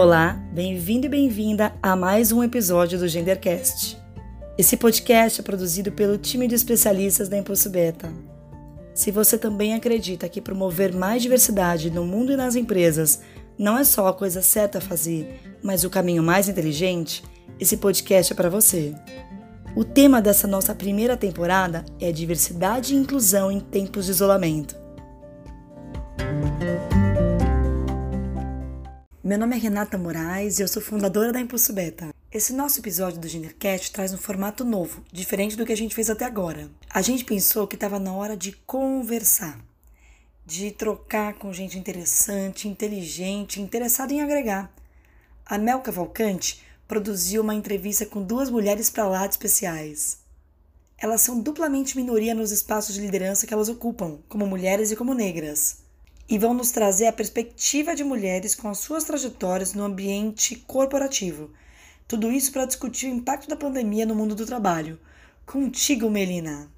Olá, bem-vindo e bem-vinda a mais um episódio do Gendercast. Esse podcast é produzido pelo time de especialistas da Impulso Beta. Se você também acredita que promover mais diversidade no mundo e nas empresas não é só a coisa certa a fazer, mas o caminho mais inteligente, esse podcast é para você. O tema dessa nossa primeira temporada é diversidade e inclusão em tempos de isolamento. Meu nome é Renata Moraes e eu sou fundadora da Impulso Beta. Esse nosso episódio do Gendercast traz um formato novo, diferente do que a gente fez até agora. A gente pensou que estava na hora de conversar, de trocar com gente interessante, inteligente, interessada em agregar. A Mel Cavalcante produziu uma entrevista com duas mulheres para lá de especiais. Elas são duplamente minoria nos espaços de liderança que elas ocupam, como mulheres e como negras e vão nos trazer a perspectiva de mulheres com as suas trajetórias no ambiente corporativo. Tudo isso para discutir o impacto da pandemia no mundo do trabalho. Contigo, Melina!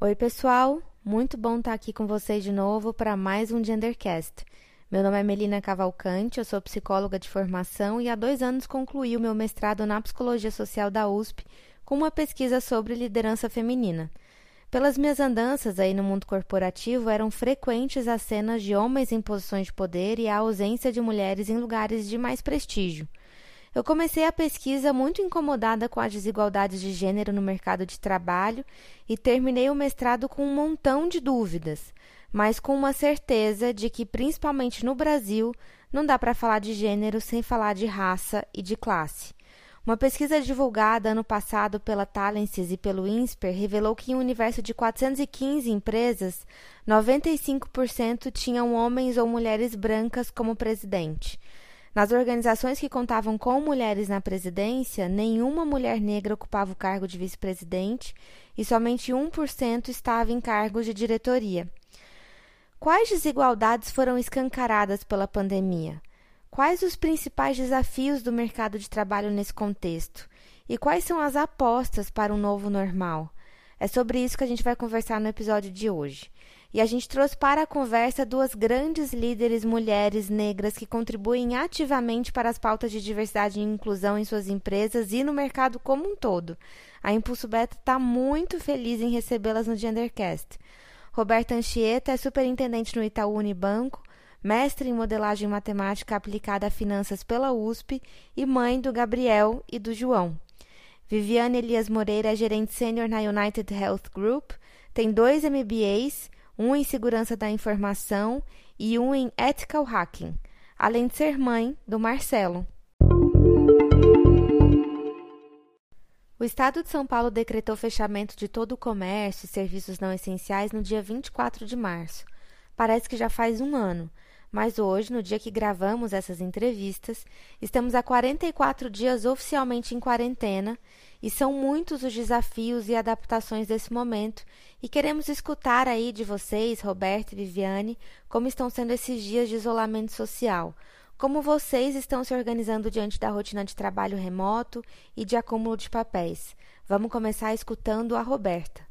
Oi, pessoal! Muito bom estar aqui com vocês de novo para mais um Gendercast. Meu nome é Melina Cavalcante, eu sou psicóloga de formação e há dois anos concluí o meu mestrado na Psicologia Social da USP com uma pesquisa sobre liderança feminina. Pelas minhas andanças aí no mundo corporativo, eram frequentes as cenas de homens em posições de poder e a ausência de mulheres em lugares de mais prestígio. Eu comecei a pesquisa muito incomodada com as desigualdades de gênero no mercado de trabalho e terminei o mestrado com um montão de dúvidas mas com uma certeza de que, principalmente no Brasil, não dá para falar de gênero sem falar de raça e de classe. Uma pesquisa divulgada ano passado pela Talences e pelo INSPER revelou que em um universo de 415 empresas, 95% tinham homens ou mulheres brancas como presidente. Nas organizações que contavam com mulheres na presidência, nenhuma mulher negra ocupava o cargo de vice-presidente e somente 1% estava em cargos de diretoria. Quais desigualdades foram escancaradas pela pandemia? Quais os principais desafios do mercado de trabalho nesse contexto? E quais são as apostas para um novo normal? É sobre isso que a gente vai conversar no episódio de hoje. E a gente trouxe para a conversa duas grandes líderes mulheres negras que contribuem ativamente para as pautas de diversidade e inclusão em suas empresas e no mercado como um todo. A Impulso Beta está muito feliz em recebê-las no Gendercast. Roberta Anchieta é superintendente no Itaú Unibanco, mestre em modelagem matemática aplicada a finanças pela USP e mãe do Gabriel e do João. Viviane Elias Moreira é gerente sênior na United Health Group, tem dois MBAs, um em segurança da informação e um em ethical hacking, além de ser mãe do Marcelo. O Estado de São Paulo decretou fechamento de todo o comércio e serviços não essenciais no dia 24 de março. Parece que já faz um ano, mas hoje, no dia que gravamos essas entrevistas, estamos há 44 dias oficialmente em quarentena e são muitos os desafios e adaptações desse momento e queremos escutar aí de vocês, Roberto e Viviane, como estão sendo esses dias de isolamento social como vocês estão se organizando diante da rotina de trabalho remoto e de acúmulo de papéis? Vamos começar escutando a Roberta.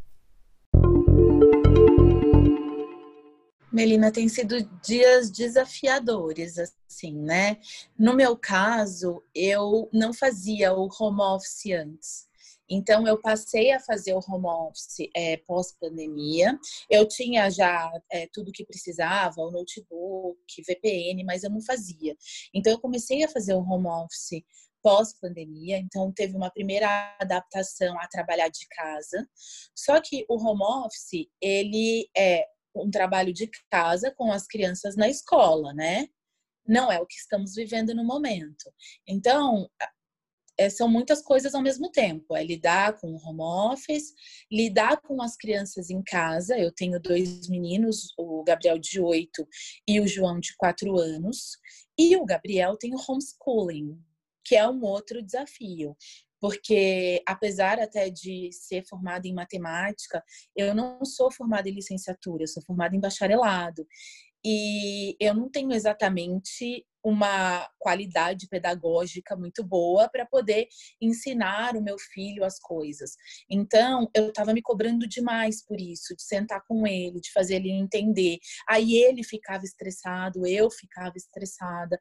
Melina, tem sido dias desafiadores, assim, né? No meu caso, eu não fazia o home office antes. Então, eu passei a fazer o home office é, pós-pandemia. Eu tinha já é, tudo que precisava, o notebook, VPN, mas eu não fazia. Então, eu comecei a fazer o home office pós-pandemia, então teve uma primeira adaptação a trabalhar de casa. Só que o home office, ele é um trabalho de casa com as crianças na escola, né? Não é o que estamos vivendo no momento. Então, é, são muitas coisas ao mesmo tempo. É lidar com o home office, lidar com as crianças em casa. Eu tenho dois meninos, o Gabriel de 8 e o João de 4 anos. E o Gabriel tem o homeschooling, que é um outro desafio. Porque, apesar até de ser formada em matemática, eu não sou formada em licenciatura, eu sou formada em bacharelado. E eu não tenho exatamente uma qualidade pedagógica muito boa para poder ensinar o meu filho as coisas. Então, eu estava me cobrando demais por isso, de sentar com ele, de fazer ele entender. Aí ele ficava estressado, eu ficava estressada.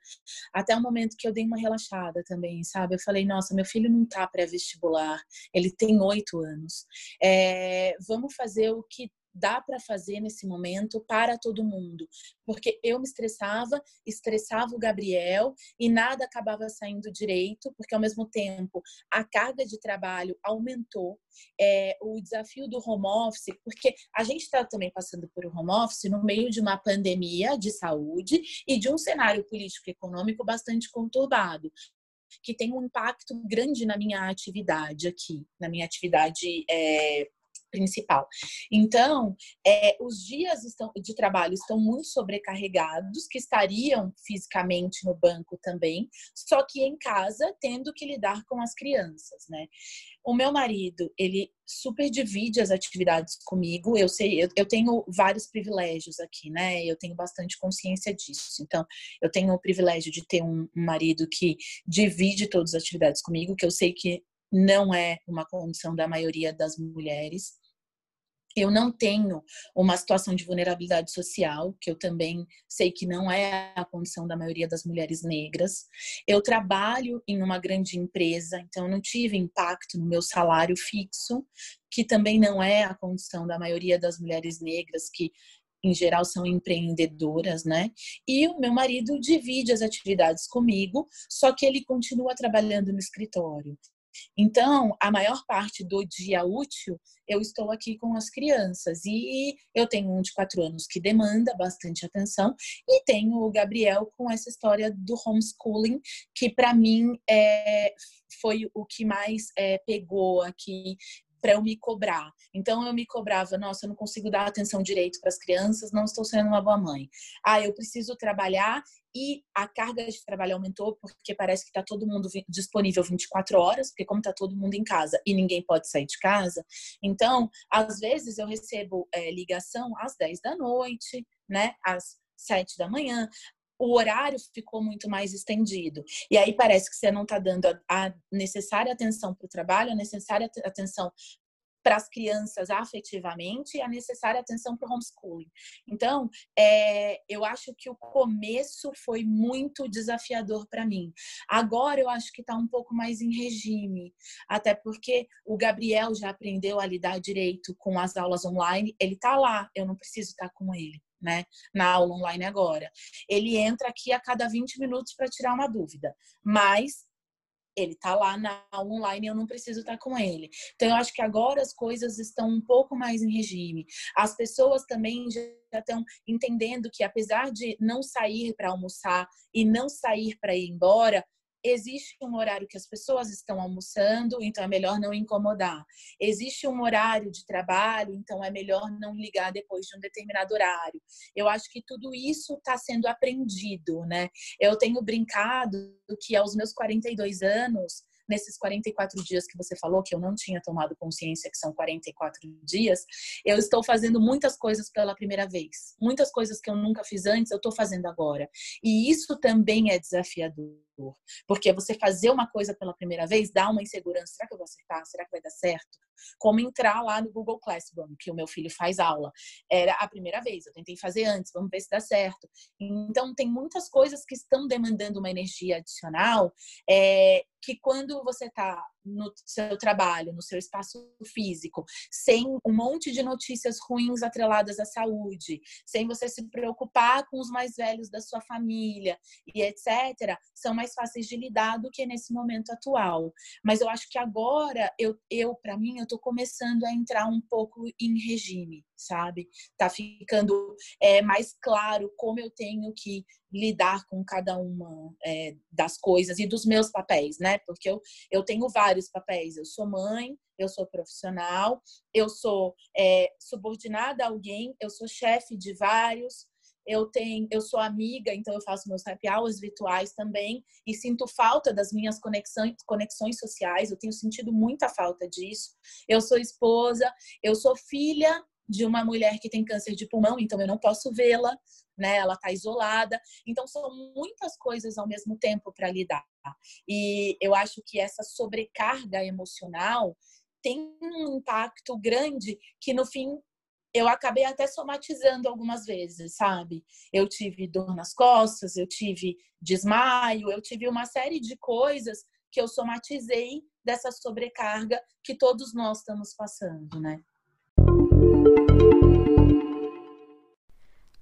Até o momento que eu dei uma relaxada também, sabe? Eu falei, nossa, meu filho não tá pré-vestibular, ele tem oito anos. É, vamos fazer o que dá para fazer nesse momento para todo mundo. Porque eu me estressava, estressava o Gabriel e nada acabava saindo direito, porque ao mesmo tempo a carga de trabalho aumentou, é, o desafio do home office, porque a gente está também passando por um home office no meio de uma pandemia de saúde e de um cenário político e econômico bastante conturbado que tem um impacto grande na minha atividade aqui, na minha atividade é, principal. Então, é, os dias estão, de trabalho estão muito sobrecarregados, que estariam fisicamente no banco também, só que em casa, tendo que lidar com as crianças, né? O meu marido, ele super divide as atividades comigo. Eu sei, eu, eu, tenho vários privilégios aqui, né? Eu tenho bastante consciência disso. Então, eu tenho o privilégio de ter um, um marido que divide todas as atividades comigo, que eu sei que não é uma condição da maioria das mulheres eu não tenho uma situação de vulnerabilidade social, que eu também sei que não é a condição da maioria das mulheres negras. Eu trabalho em uma grande empresa, então não tive impacto no meu salário fixo, que também não é a condição da maioria das mulheres negras que em geral são empreendedoras, né? E o meu marido divide as atividades comigo, só que ele continua trabalhando no escritório. Então, a maior parte do dia útil eu estou aqui com as crianças. E eu tenho um de quatro anos que demanda bastante atenção, e tenho o Gabriel com essa história do homeschooling, que para mim é, foi o que mais é, pegou aqui para eu me cobrar. Então eu me cobrava, nossa, eu não consigo dar atenção direito para as crianças, não estou sendo uma boa mãe. Ah, eu preciso trabalhar e a carga de trabalho aumentou porque parece que está todo mundo disponível 24 horas, porque como está todo mundo em casa e ninguém pode sair de casa, então às vezes eu recebo é, ligação às 10 da noite, né, às 7 da manhã, o horário ficou muito mais estendido. E aí parece que você não está dando a, necessária atenção para o trabalho, a necessária atenção para as crianças afetivamente e a necessária atenção para o homeschooling. Então, é, eu acho que o começo foi muito desafiador para mim. Agora eu acho que está um pouco mais em regime, até porque o Gabriel já aprendeu a lidar direito com as aulas online. Ele está lá, eu não preciso estar tá com ele né, na aula online agora. Ele entra aqui a cada 20 minutos para tirar uma dúvida, mas ele está lá na aula online e eu não preciso estar tá com ele. Então, eu acho que agora as coisas estão um pouco mais em regime. As pessoas também já estão entendendo que, apesar de não sair para almoçar e não sair para ir embora, existe um horário que as pessoas estão almoçando, então é melhor não incomodar. Existe um horário de trabalho, então é melhor não ligar depois de um determinado horário. Eu acho que tudo isso está sendo aprendido, né? Eu tenho brincado que aos meus 42 anos, nesses 44 dias que você falou, que eu não tinha tomado consciência que são 44 dias, eu estou fazendo muitas coisas pela primeira vez. Muitas coisas que eu nunca fiz antes, eu estou fazendo agora. E isso também é desafiador. Porque você fazer uma coisa pela primeira vez dá uma insegurança. Será que eu vou acertar? Será que vai dar certo? Como entrar lá no Google Classroom, que o meu filho faz aula. Era a primeira vez, eu tentei fazer antes, vamos ver se dá certo. Então, tem muitas coisas que estão demandando uma energia adicional é, que quando você está no seu trabalho, no seu espaço físico, sem um monte de notícias ruins atreladas à saúde, sem você se preocupar com os mais velhos da sua família e etc., são mais fáceis de lidar do que nesse momento atual. Mas eu acho que agora, eu, eu para mim, eu estou começando a entrar um pouco em regime, sabe? Tá ficando é, mais claro como eu tenho que lidar com cada uma é, das coisas e dos meus papéis, né? Porque eu, eu tenho vários papéis. Eu sou mãe, eu sou profissional, eu sou é, subordinada a alguém, eu sou chefe de vários. Eu tenho, eu sou amiga, então eu faço meus happy hours virtuais também e sinto falta das minhas conexões, conexões sociais. Eu tenho sentido muita falta disso. Eu sou esposa, eu sou filha de uma mulher que tem câncer de pulmão, então eu não posso vê-la, né? Ela está isolada. Então são muitas coisas ao mesmo tempo para lidar. E eu acho que essa sobrecarga emocional tem um impacto grande que no fim eu acabei até somatizando algumas vezes, sabe? Eu tive dor nas costas, eu tive desmaio, eu tive uma série de coisas que eu somatizei dessa sobrecarga que todos nós estamos passando, né?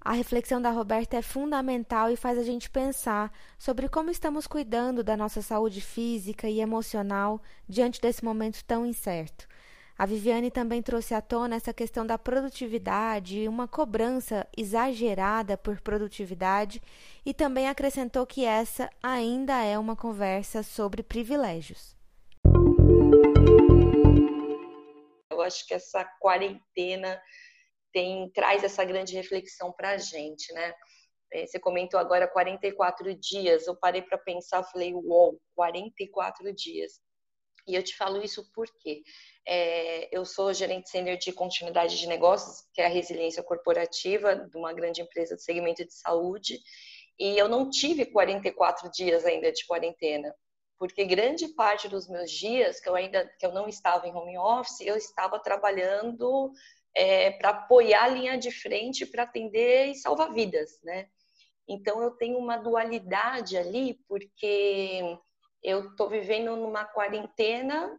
A reflexão da Roberta é fundamental e faz a gente pensar sobre como estamos cuidando da nossa saúde física e emocional diante desse momento tão incerto. A Viviane também trouxe à tona essa questão da produtividade, uma cobrança exagerada por produtividade, e também acrescentou que essa ainda é uma conversa sobre privilégios. Eu acho que essa quarentena tem traz essa grande reflexão para a gente, né? É, você comentou agora 44 dias. Eu parei para pensar, falei, uou, 44 dias. E eu te falo isso porque é, eu sou gerente sênior de continuidade de negócios, que é a resiliência corporativa de uma grande empresa do segmento de saúde, e eu não tive 44 dias ainda de quarentena, porque grande parte dos meus dias que eu ainda que eu não estava em home office, eu estava trabalhando é, para apoiar a linha de frente para atender e salvar vidas, né? Então eu tenho uma dualidade ali, porque eu estou vivendo numa quarentena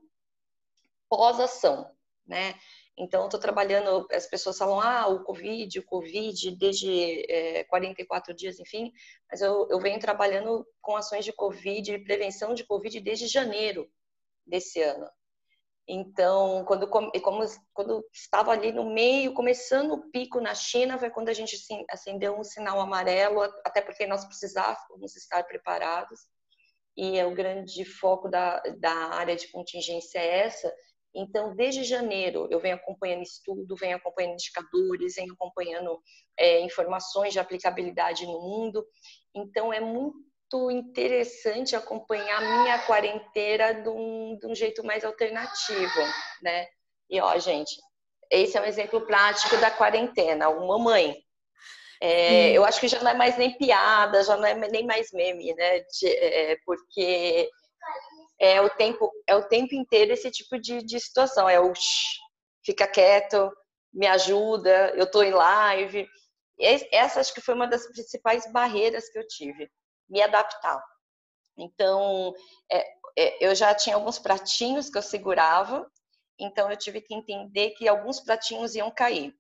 pós-ação, né? Então, estou trabalhando, as pessoas falam, ah, o Covid, o Covid, desde é, 44 dias, enfim, mas eu, eu venho trabalhando com ações de Covid, prevenção de Covid desde janeiro desse ano. Então, quando, como, quando estava ali no meio, começando o pico na China, foi quando a gente acendeu um sinal amarelo, até porque nós precisávamos estar preparados. E é o grande foco da, da área de contingência é essa. Então, desde janeiro, eu venho acompanhando estudo, venho acompanhando indicadores, venho acompanhando é, informações de aplicabilidade no mundo. Então, é muito muito interessante acompanhar a minha quarentena de um, de um jeito mais alternativo, né? E ó, gente, esse é um exemplo prático da quarentena. Uma mãe. É, eu acho que já não é mais nem piada, já não é nem mais meme, né? De, é, porque é o tempo é o tempo inteiro esse tipo de, de situação. É o shh, fica quieto, me ajuda, eu tô em live. Essa acho que foi uma das principais barreiras que eu tive me adaptar. Então, é, é, eu já tinha alguns pratinhos que eu segurava, então eu tive que entender que alguns pratinhos iam cair.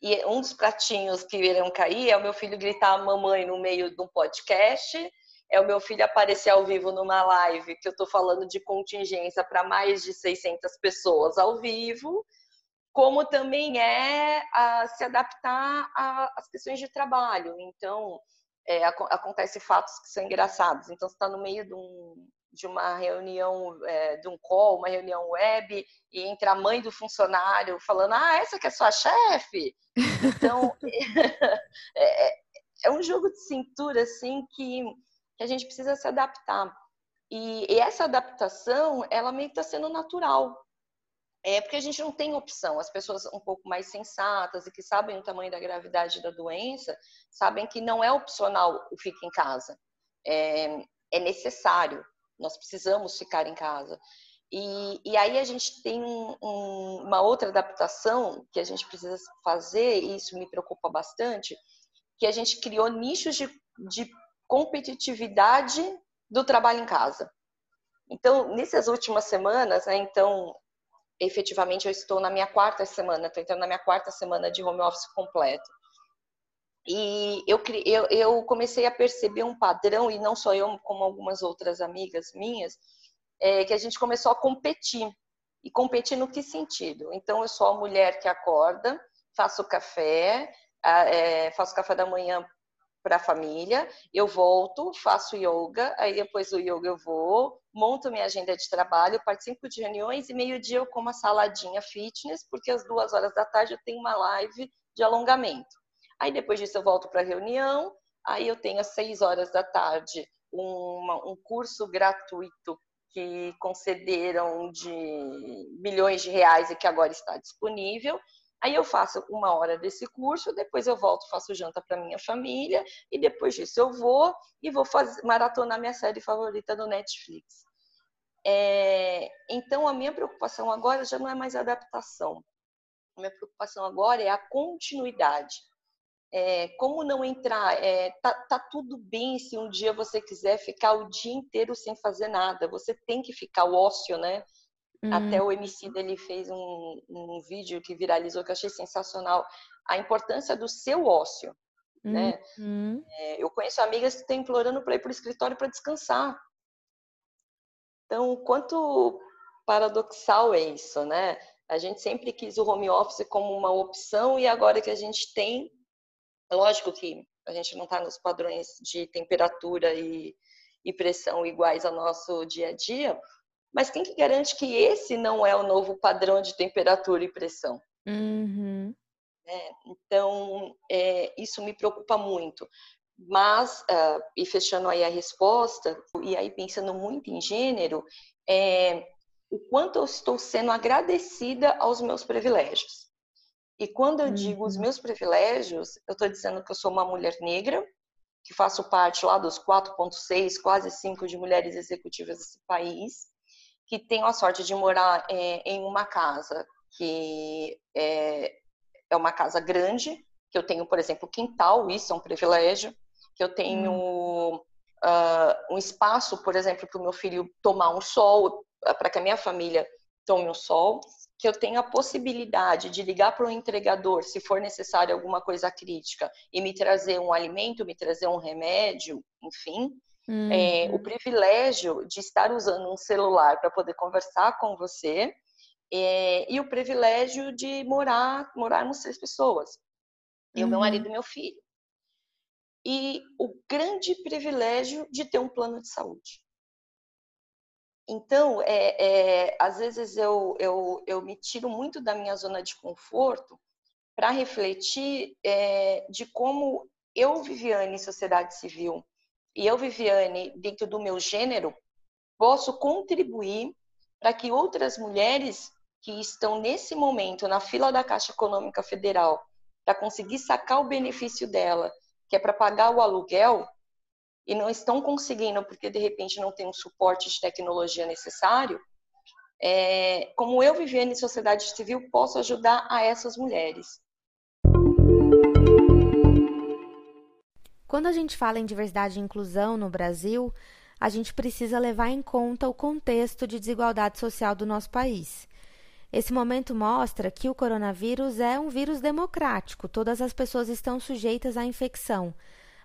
E um dos pratinhos que iriam cair é o meu filho gritar mamãe no meio de um podcast, é o meu filho aparecer ao vivo numa live que eu estou falando de contingência para mais de 600 pessoas ao vivo, como também é a, se adaptar às questões de trabalho. Então, é, ac acontece fatos que são engraçados. Então, você está no meio de, um, de uma reunião, é, de um call, uma reunião web, e entra a mãe do funcionário falando: Ah, essa que é sua chefe? Então, é, é, é, um jogo de cintura, assim, que, que a gente precisa se adaptar. E, e essa adaptação, ela meio que está sendo natural. É porque a gente não tem opção. As pessoas um pouco mais sensatas e que sabem o tamanho da gravidade da doença sabem que não é opcional o fique em casa. É, é necessário. Nós precisamos ficar em casa. E, e aí a gente tem um, uma outra adaptação que a gente precisa fazer, e isso me preocupa bastante, que a gente criou nichos de, de competitividade do trabalho em casa. Então, nessas últimas semanas, né, então, efetivamente eu estou na minha quarta semana, estou entrando na minha quarta semana de home office completo. E eu, eu, eu, comecei a perceber um padrão, e não só eu, como algumas outras amigas minhas, é, que a gente começou a competir. E competir no que sentido? Então, eu sou a mulher que acorda, faço café, é, faço café da manhã para a família, eu volto, faço yoga, aí depois do yoga eu vou, monto minha agenda de trabalho, participo de reuniões e meio-dia eu como a saladinha fitness, porque às duas horas da tarde eu tenho uma live de alongamento. Aí depois disso eu volto para a reunião, aí eu tenho às seis horas da tarde um curso gratuito que concederam de milhões de reais e que agora está disponível. Aí eu faço uma hora desse curso, depois eu volto, faço janta para minha família e depois disso eu vou e vou fazer, maratonar minha série favorita do Netflix. É, então a minha preocupação agora já não é mais a adaptação. A minha preocupação agora é a continuidade. É, como não entrar? É, tá, tá, tudo bem se um dia você quiser ficar o dia inteiro sem fazer nada. Você tem que ficar o ócio, né? Até o MC dele fez um, um vídeo que viralizou que eu achei sensacional. A importância do seu ócio. Né? Uhum. É, eu conheço amigas que estão implorando para ir para o escritório para descansar. Então, quanto paradoxal é isso, né? A gente sempre quis o home office como uma opção e agora que a gente tem, lógico que a gente não está nos padrões de temperatura e, e pressão iguais ao nosso dia a dia, mas quem que garante que esse não é o novo padrão de temperatura e pressão? Uhum. É, então, é, isso me preocupa muito. Mas, uh, e fechando aí a resposta, e aí pensando muito em gênero, é, o quanto eu estou sendo agradecida aos meus privilégios. E quando eu uhum. digo os uhum. meus privilégios, eu estou dizendo que eu sou uma mulher negra, que faço parte lá dos 4,6, quase 5 de mulheres executivas desse país, que tenho a sorte de morar é, em uma casa que é, é, uma casa grande, que eu tenho, por exemplo, quintal, isso é um privilégio, que eu tenho hum. uh, um espaço, por exemplo, para o meu filho tomar um sol, para que a minha família tome um sol, que eu tenho a possibilidade de ligar para o entregador se for necessário alguma coisa crítica e me trazer um alimento, me trazer um remédio, enfim. Uhum. É, o privilégio de estar usando um celular para poder conversar com você é, e o privilégio de morar, morarmos três pessoas. Eu, uhum. meu marido e meu filho. E o grande privilégio de ter um plano de saúde. Então, é, é, às vezes eu, eu, eu me tiro muito da minha zona de conforto para refletir é, de como eu, Viviane, sociedade civil, e eu, Viviane, dentro do meu gênero, posso contribuir para que outras mulheres que estão nesse momento na fila da Caixa Econômica Federal para conseguir sacar o benefício dela, que é para pagar o aluguel, e não estão conseguindo porque de repente não tem um suporte de tecnologia necessário, é, como eu, Viviane, sociedade civil, posso ajudar a essas mulheres. Quando a gente fala em diversidade e inclusão no Brasil, a gente precisa levar em conta o contexto de desigualdade social do nosso país. Esse momento mostra que o coronavírus é um vírus democrático, todas as pessoas estão sujeitas à infecção.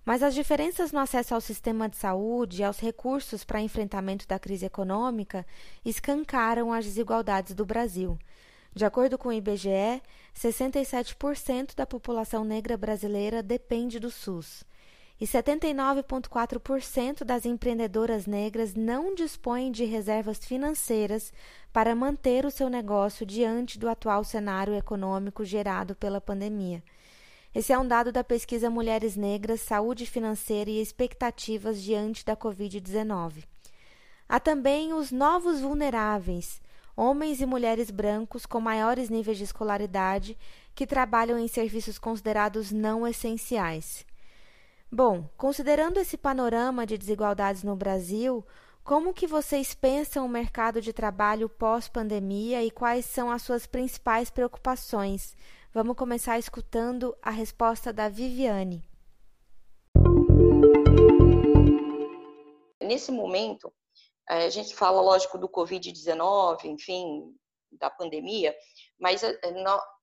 Mas as diferenças no acesso ao sistema de saúde e aos recursos para enfrentamento da crise econômica escancaram as desigualdades do Brasil. De acordo com o IBGE, 67% da população negra brasileira depende do SUS e 79,4% das empreendedoras negras não dispõem de reservas financeiras para manter o seu negócio diante do atual cenário econômico gerado pela pandemia. Esse é um dado da pesquisa Mulheres Negras, Saúde Financeira e Expectativas diante da Covid-19. Há também os novos vulneráveis, homens e mulheres brancos com maiores níveis de escolaridade que trabalham em serviços considerados não essenciais. Bom, considerando esse panorama de desigualdades no Brasil, como que vocês pensam o mercado de trabalho pós-pandemia e quais são as suas principais preocupações? Vamos começar escutando a resposta da Viviane. Nesse momento, eh, a gente fala, lógico, do Covid-19, enfim, da pandemia, mas eh,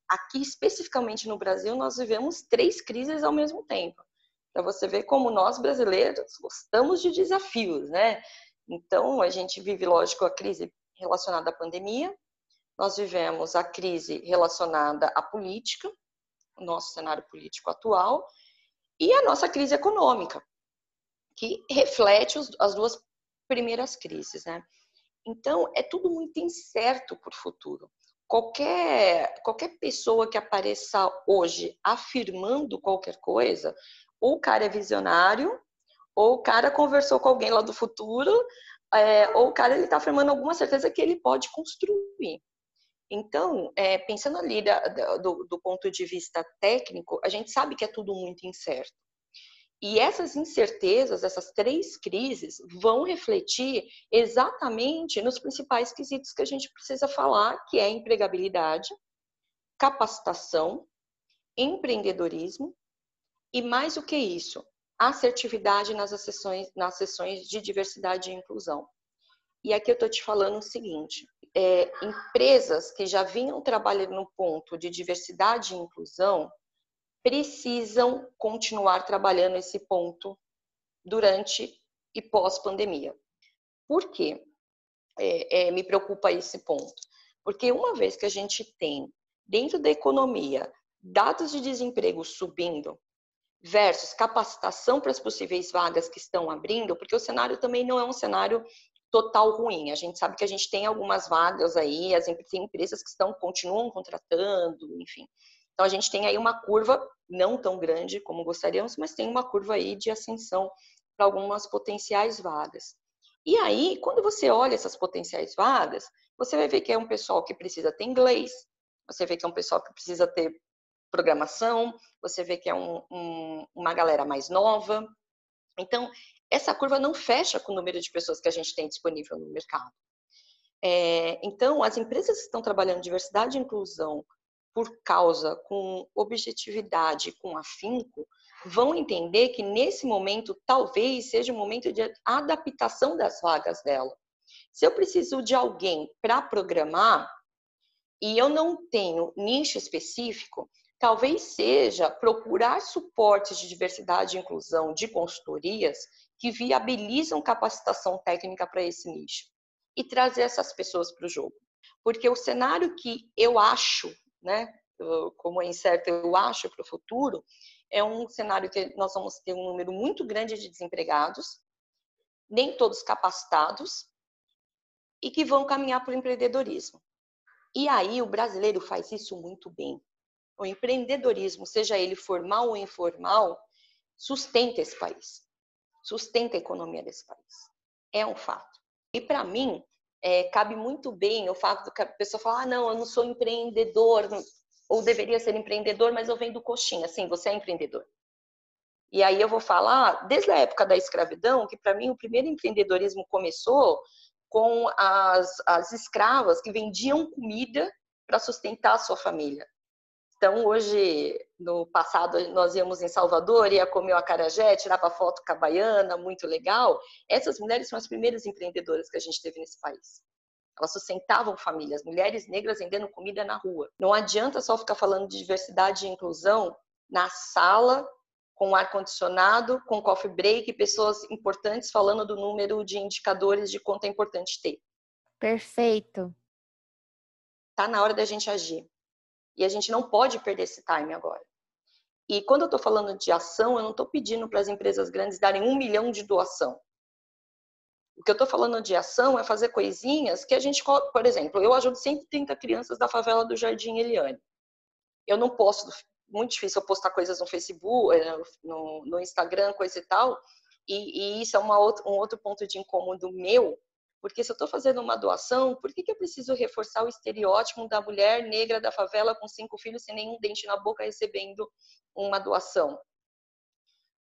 aqui especificamente no Brasil nós vivemos três crises ao mesmo tempo para você ver como nós brasileiros gostamos de desafios, né? Então, a gente vive, lógico, a crise relacionada à pandemia, nós vivemos a crise relacionada à política, o nosso cenário político atual, e a nossa crise econômica, que reflete as duas primeiras crises, né? Então, é tudo muito incerto para o futuro. Qualquer, qualquer pessoa que apareça hoje afirmando qualquer coisa, ou o cara é visionário, ou o cara conversou com alguém lá do futuro, é, ou o cara ele está afirmando alguma certeza que ele pode construir. Então, é, pensando ali da, da, do, do ponto de vista técnico, a gente sabe que é tudo muito incerto. E essas incertezas, essas três crises, vão refletir exatamente nos principais quesitos que a gente precisa falar, que é empregabilidade, capacitação, empreendedorismo e mais do que isso, assertividade nas sessões, nas sessões de diversidade e inclusão. E aqui eu estou te falando o seguinte: é, empresas que já vinham trabalhando no ponto de diversidade e inclusão precisam continuar trabalhando esse ponto durante e pós-pandemia. Por quê? É, é, me preocupa esse ponto. Porque uma vez que a gente tem dentro da economia dados de desemprego subindo versus capacitação para as possíveis vagas que estão abrindo, porque o cenário também não é um cenário total ruim. A gente sabe que a gente tem algumas vagas aí, as tem empresas que estão continuam contratando, enfim. Então a gente tem aí uma curva não tão grande como gostaríamos, mas tem uma curva aí de ascensão para algumas potenciais vagas. E aí, quando você olha essas potenciais vagas, você vai ver que é um pessoal que precisa ter inglês, você vê que é um pessoal que precisa ter programação, você vê que é um, um, uma galera mais nova. Então, essa curva não fecha com o número de pessoas que a gente tem disponível no mercado. É, então, as empresas que estão trabalhando diversidade e inclusão por causa, com objetividade, com afinco, vão entender que nesse momento talvez seja um momento de adaptação das vagas dela. Se eu preciso de alguém para programar, e eu não tenho nicho específico, talvez seja procurar suportes de diversidade e inclusão de consultorias que viabilizam capacitação técnica para esse nicho e trazer essas pessoas para o jogo. Porque o cenário que eu acho, né, como é incerto, eu acho para o futuro, é um cenário que nós vamos ter um número muito grande de desempregados, nem todos capacitados, e que vão caminhar para o empreendedorismo. E aí o brasileiro faz isso muito bem. O empreendedorismo, seja ele formal ou informal, sustenta esse país, sustenta a economia desse país. É um fato. E para mim, é, cabe muito bem o fato que a pessoa fala: ah, não, eu não sou empreendedor, ou deveria ser empreendedor, mas eu vendo coxinha. Sim, você é empreendedor. E aí eu vou falar, desde a época da escravidão, que para mim o primeiro empreendedorismo começou com as, as escravas que vendiam comida para sustentar a sua família. Então, hoje, no passado, nós íamos em Salvador, ia comer o acarajé, tirava foto com a baiana, muito legal. Essas mulheres são as primeiras empreendedoras que a gente teve nesse país. Elas sustentavam famílias, mulheres negras vendendo comida na rua. Não adianta só ficar falando de diversidade e inclusão na sala com ar-condicionado, com coffee break, pessoas importantes falando do número de indicadores de quanto é importante ter. Perfeito. Tá na hora da gente agir. E a gente não pode perder esse time agora. E quando eu estou falando de ação, eu não estou pedindo para as empresas grandes darem um milhão de doação. O que eu estou falando de ação é fazer coisinhas que a gente, por exemplo, eu ajudo 130 crianças da favela do Jardim Eliane. Eu não posso muito difícil eu postar coisas no Facebook, eh, no, no Instagram, coisa e tal. E, e isso é uma um outro ponto de incômodo meu, porque se eu estou fazendo uma doação, por que, que eu preciso reforçar o estereótipo da mulher negra da favela com cinco filhos sem nenhum dente na boca recebendo uma doação?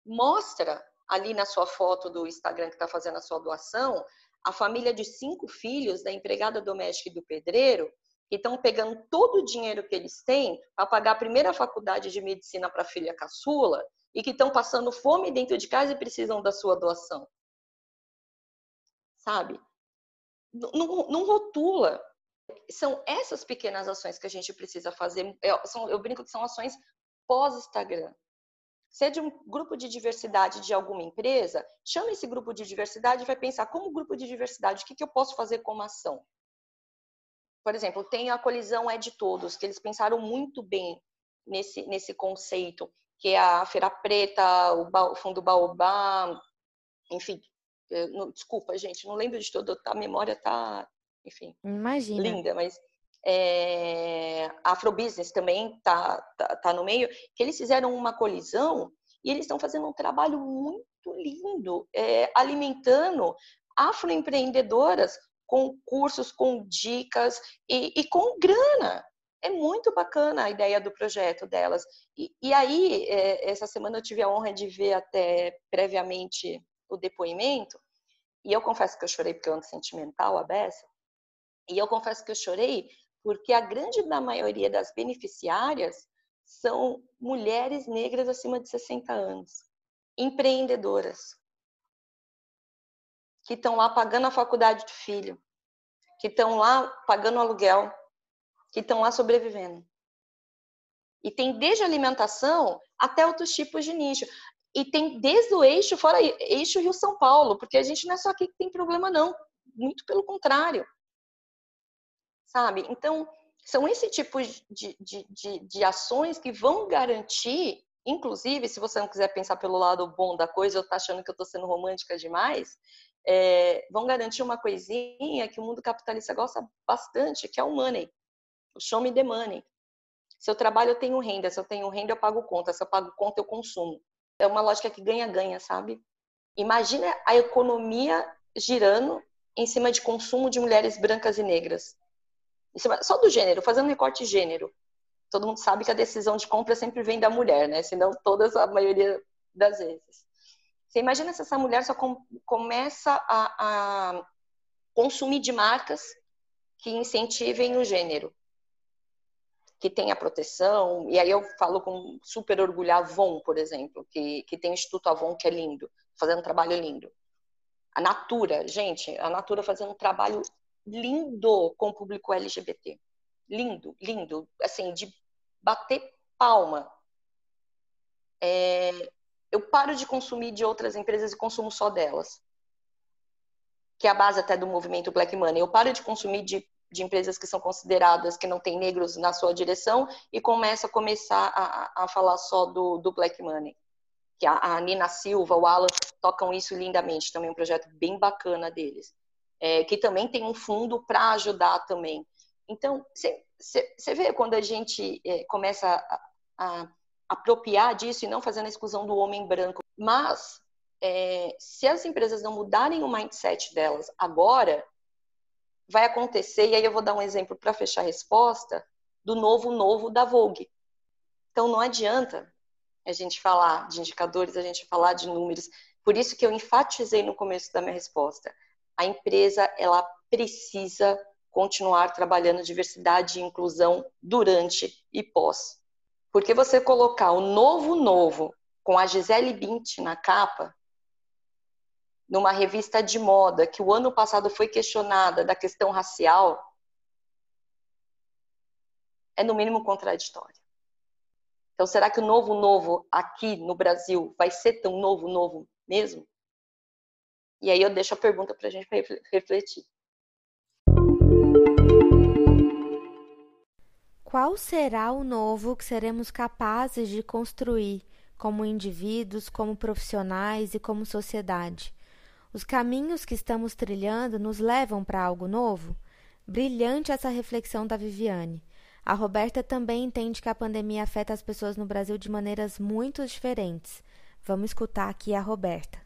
Mostra ali na sua foto do Instagram que está fazendo a sua doação a família de cinco filhos da empregada doméstica e do pedreiro que estão pegando todo o dinheiro que eles têm para pagar a primeira faculdade de medicina para a filha caçula e que estão passando fome dentro de casa e precisam da sua doação. Sabe? Não, não rotula. São essas pequenas ações que a gente precisa fazer. Eu, é, são, eu brinco que são ações pós-Instagram. Se é de um grupo de diversidade de alguma empresa, chama esse grupo de diversidade e vai pensar como grupo de diversidade, o que, que eu posso fazer como ação? por exemplo, tem a colisão é de todos, que eles pensaram muito bem nesse, nesse conceito, que é a Feira Preta, o, ba, o Fundo Baobá, enfim. Não, desculpa, gente, não lembro de todo, a memória tá, enfim, Imagina. linda, mas é, Afrobusiness também tá, tá, tá no meio, que eles fizeram uma colisão e eles estão fazendo um trabalho muito lindo, é, alimentando afroempreendedoras com cursos, com dicas e, e com grana. É muito bacana a ideia do projeto delas. E, e aí, é, essa semana eu tive a honra de ver até previamente o depoimento, e eu confesso que eu chorei porque eu ando sentimental, a beça, e eu confesso que eu chorei porque a grande da maioria das beneficiárias são mulheres negras acima de 60 anos, empreendedoras, que estão lá pagando a faculdade do filho, que estão lá pagando aluguel, que estão lá sobrevivendo. E tem desde alimentação até outros tipos de nicho. E tem desde o eixo, fora eixo Rio-São Paulo, porque a gente não é só aqui que tem problema, não. Muito pelo contrário sabe? Então, são esse tipo de, de, de, de ações que vão garantir, inclusive, se você não quiser pensar pelo lado bom da coisa, ou tá achando que eu estou sendo romântica demais, é, vão garantir uma coisinha que o mundo capitalista gosta bastante, que é o money, o show me the money. Se eu trabalho, eu tenho renda. Se eu tenho renda, eu pago conta. Se eu pago conta, eu consumo. É uma lógica que ganha-ganha, sabe? Imagina a economia girando em cima de consumo de mulheres brancas e negras só do gênero, fazendo recorte gênero. Todo mundo sabe que a decisão de compra sempre vem da mulher, né? Senão todas, a maioria das vezes. Você imagina se essa mulher só com, começa a, a consumir de marcas que incentivem o gênero, que tenha proteção, e aí eu falo com super orgulho a Avon, por exemplo, que, que tem o Instituto Avon, que é lindo, fazendo um trabalho lindo. A Natura, gente, a Natura fazendo um trabalho lindo com o público LGBT. Lindo, lindo. Assim, de bater palma. É, eu paro de consumir de outras empresas e consumo só delas. Que é a base até do movimento Black Money. Eu paro de consumir de, de empresas que são consideradas que não têm negros na sua direção e começo a começar a, a falar só do, do Black Money. Que a, a Nina Silva, o Alan tocam isso lindamente. Também um projeto bem bacana deles é, que também tem um fundo para ajudar também. Então, você vê quando a gente é, começa a, a, apropriar disso e não fazendo a exclusão do homem branco. Mas, é, se as empresas não mudarem o mindset delas agora, vai acontecer, e aí eu vou dar um exemplo para fechar a resposta, do novo novo da Vogue. Então, não adianta a gente falar de indicadores, a gente falar de números. Por isso que eu enfatizei no começo da minha resposta a empresa ela precisa continuar trabalhando diversidade e inclusão durante e pós. Porque você colocar o novo novo com a Gisele Bint na capa, numa revista de moda que o ano passado foi questionada da questão racial, é no mínimo contraditório. Então, será que o novo novo aqui no Brasil vai ser tão novo novo mesmo? E aí eu deixo a pergunta para a gente refletir. Qual será o novo que seremos capazes de construir como indivíduos, como profissionais e como sociedade? Os caminhos que estamos trilhando nos levam para algo novo? Brilhante essa reflexão da Viviane. A Roberta também entende que a pandemia afeta as pessoas no Brasil de maneiras muito diferentes. Vamos escutar aqui a Roberta.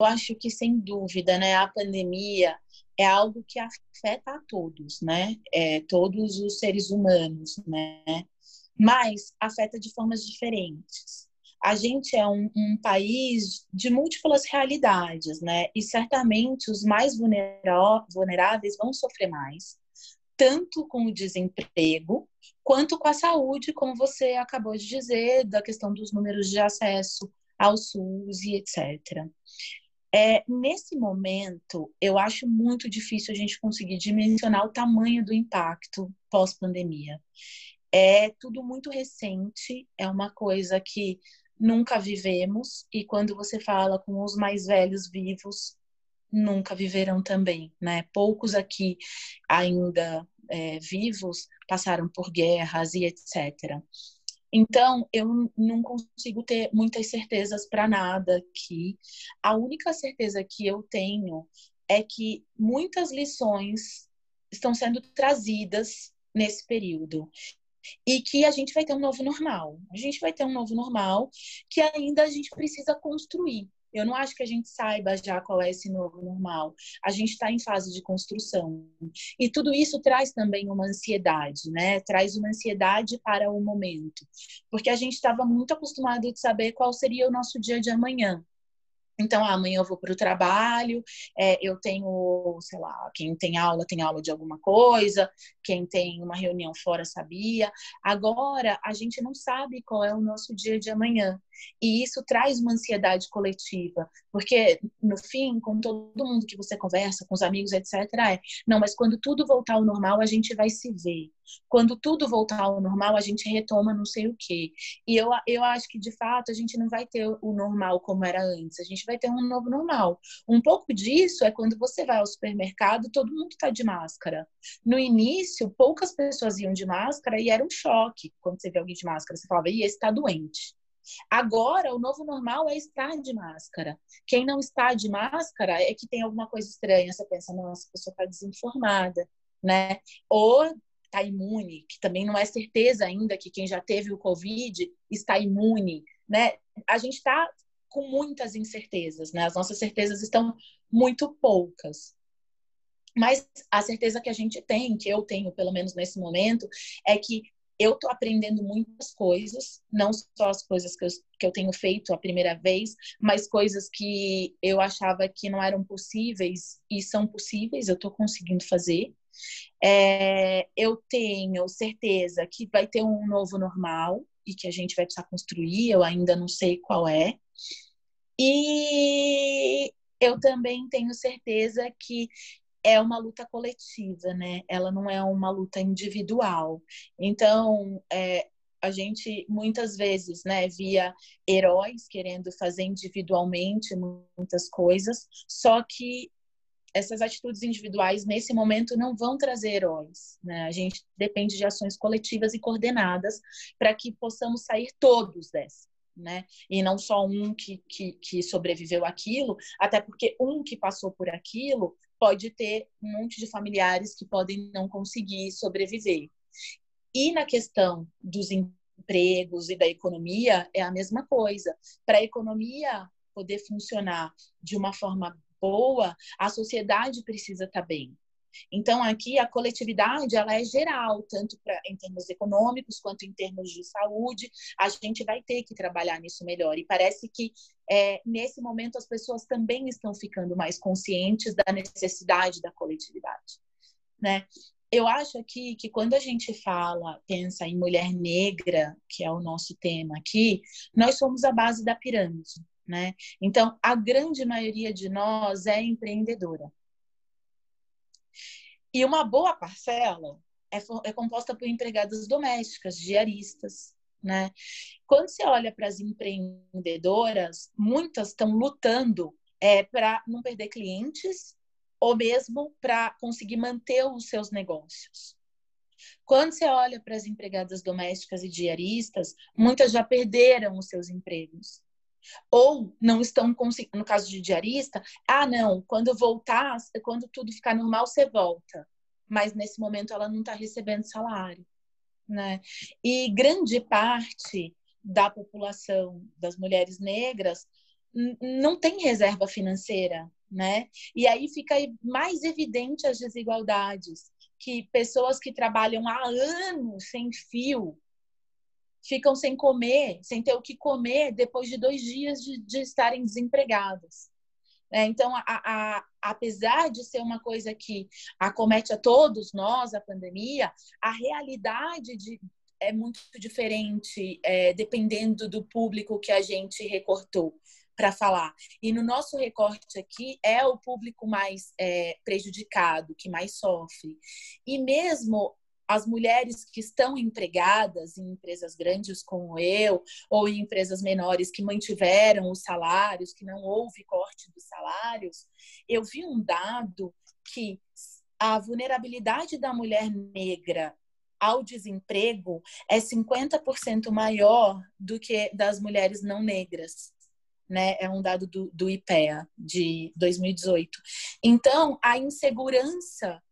Eu acho que, sem dúvida, né, a pandemia é algo que afeta a todos, né? É, todos os seres humanos, né? Mas afeta de formas diferentes. A gente é um, um país de múltiplas realidades, né? E certamente os mais vulneráveis vão sofrer mais, tanto com o desemprego quanto com a saúde, como você acabou de dizer, da questão dos números de acesso ao SUS e etc. É, nesse momento, eu acho muito difícil a gente conseguir dimensionar o tamanho do impacto pós-pandemia. É tudo muito recente, é uma coisa que nunca vivemos, e quando você fala com os mais velhos vivos, nunca viverão também, né? Poucos aqui ainda é, vivos passaram por guerras e etc. Então, eu não consigo ter muitas certezas para nada aqui. A única certeza que eu tenho é que muitas lições estão sendo trazidas nesse período. E que a gente vai ter um novo normal. A gente vai ter um novo normal que ainda a gente precisa construir. Eu não acho que a gente saiba já qual é esse novo normal. A gente está em fase de construção. E tudo isso traz também uma ansiedade, né? Traz uma ansiedade para o momento. Porque a gente estava muito acostumado de saber qual seria o nosso dia de amanhã. Então, amanhã eu vou para o trabalho, é, eu tenho, sei lá, quem tem aula tem aula de alguma coisa, quem tem uma reunião fora sabia. Agora, a gente não sabe qual é o nosso dia de amanhã. E isso traz uma ansiedade coletiva, porque no fim, com todo mundo que você conversa, com os amigos, etc., é, não, mas quando tudo voltar ao normal, a gente vai se ver. Quando tudo voltar ao normal, a gente retoma não sei o quê. E eu, eu acho que, de fato, a gente não vai ter o normal como era antes, a gente vai ter um novo normal. Um pouco disso é quando você vai ao supermercado, todo mundo está de máscara. No início, poucas pessoas iam de máscara e era um choque quando você vê alguém de máscara. Você falava, e esse está doente. Agora, o novo normal é estar de máscara. Quem não está de máscara é que tem alguma coisa estranha. Você pensa, nossa, a pessoa está desinformada, né? Ou está imune, que também não é certeza ainda que quem já teve o Covid está imune, né? A gente está com muitas incertezas, né? As nossas certezas estão muito poucas. Mas a certeza que a gente tem, que eu tenho pelo menos nesse momento, é que eu estou aprendendo muitas coisas, não só as coisas que eu, que eu tenho feito a primeira vez, mas coisas que eu achava que não eram possíveis e são possíveis, eu estou conseguindo fazer. É, eu tenho certeza que vai ter um novo normal e que a gente vai precisar construir, eu ainda não sei qual é. E eu também tenho certeza que é uma luta coletiva, né? Ela não é uma luta individual. Então, é, a gente muitas vezes, né, via heróis querendo fazer individualmente muitas coisas, só que essas atitudes individuais nesse momento não vão trazer heróis, né? A gente depende de ações coletivas e coordenadas para que possamos sair todos dessa. Né? E não só um que, que, que sobreviveu aquilo, até porque um que passou por aquilo pode ter um monte de familiares que podem não conseguir sobreviver. E na questão dos empregos e da economia, é a mesma coisa. Para a economia poder funcionar de uma forma boa, a sociedade precisa estar bem. Então, aqui a coletividade ela é geral, tanto pra, em termos econômicos quanto em termos de saúde. A gente vai ter que trabalhar nisso melhor. E parece que é, nesse momento as pessoas também estão ficando mais conscientes da necessidade da coletividade. Né? Eu acho aqui que quando a gente fala, pensa em mulher negra, que é o nosso tema aqui, nós somos a base da pirâmide. Né? Então, a grande maioria de nós é empreendedora. E uma boa parcela é, é composta por empregadas domésticas, diaristas, né? Quando você olha para as empreendedoras, muitas estão lutando é, para não perder clientes ou mesmo para conseguir manter os seus negócios. Quando você olha para as empregadas domésticas e diaristas, muitas já perderam os seus empregos. Ou não estão conseguindo, no caso de diarista, ah, não, quando voltar, quando tudo ficar normal, você volta. Mas nesse momento ela não está recebendo salário. Né? E grande parte da população das mulheres negras não tem reserva financeira, né? E aí fica mais evidente as desigualdades, que pessoas que trabalham há anos sem fio ficam sem comer, sem ter o que comer depois de dois dias de, de estarem desempregadas. É, então, a, a, apesar de ser uma coisa que acomete a todos nós, a pandemia, a realidade de, é muito diferente é, dependendo do público que a gente recortou para falar. E no nosso recorte aqui é o público mais é, prejudicado, que mais sofre. E mesmo as mulheres que estão empregadas em empresas grandes como eu, ou em empresas menores que mantiveram os salários, que não houve corte dos salários, eu vi um dado que a vulnerabilidade da mulher negra ao desemprego é 50% maior do que das mulheres não negras. Né? É um dado do, do IPEA de 2018. Então, a insegurança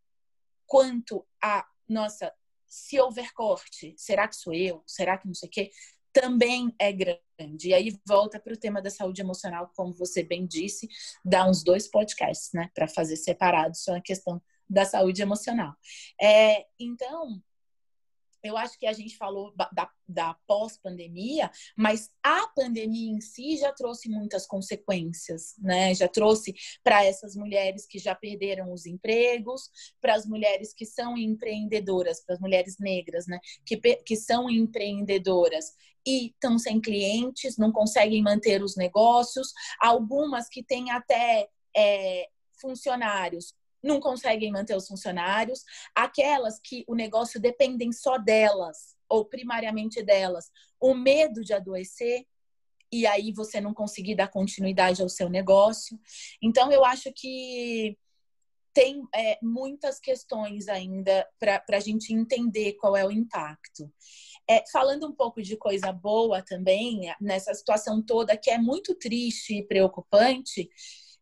quanto a nossa, se houver corte, será que sou eu? Será que não sei o quê? também é grande. E aí volta para o tema da saúde emocional, como você bem disse, dá uns dois podcasts, né, para fazer separados só a questão da saúde emocional. É, então, eu acho que a gente falou da, da pós-pandemia, mas a pandemia em si já trouxe muitas consequências, né? Já trouxe para essas mulheres que já perderam os empregos, para as mulheres que são empreendedoras, para as mulheres negras, né? Que, que são empreendedoras e estão sem clientes, não conseguem manter os negócios, algumas que têm até é, funcionários não conseguem manter os funcionários, aquelas que o negócio dependem só delas, ou primariamente delas, o medo de adoecer, e aí você não conseguir dar continuidade ao seu negócio. Então, eu acho que tem é, muitas questões ainda para a gente entender qual é o impacto. É, falando um pouco de coisa boa também, nessa situação toda que é muito triste e preocupante,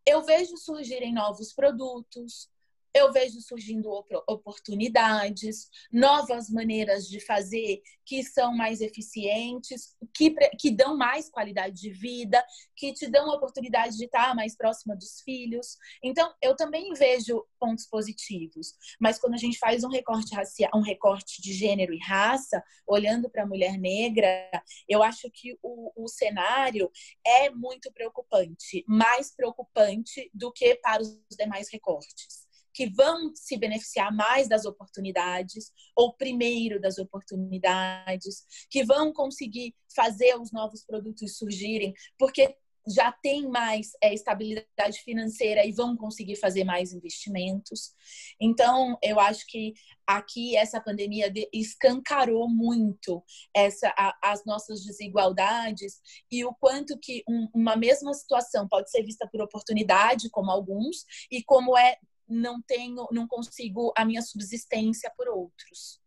eu vejo surgirem novos produtos, eu vejo surgindo oportunidades, novas maneiras de fazer que são mais eficientes, que, que dão mais qualidade de vida, que te dão a oportunidade de estar mais próxima dos filhos. Então, eu também vejo pontos positivos. Mas quando a gente faz um recorte racial, um recorte de gênero e raça, olhando para a mulher negra, eu acho que o, o cenário é muito preocupante, mais preocupante do que para os demais recortes que vão se beneficiar mais das oportunidades, ou primeiro das oportunidades, que vão conseguir fazer os novos produtos surgirem, porque já tem mais é, estabilidade financeira e vão conseguir fazer mais investimentos. Então, eu acho que aqui essa pandemia escancarou muito essa, a, as nossas desigualdades e o quanto que um, uma mesma situação pode ser vista por oportunidade, como alguns, e como é não tenho, não consigo a minha subsistência por outros.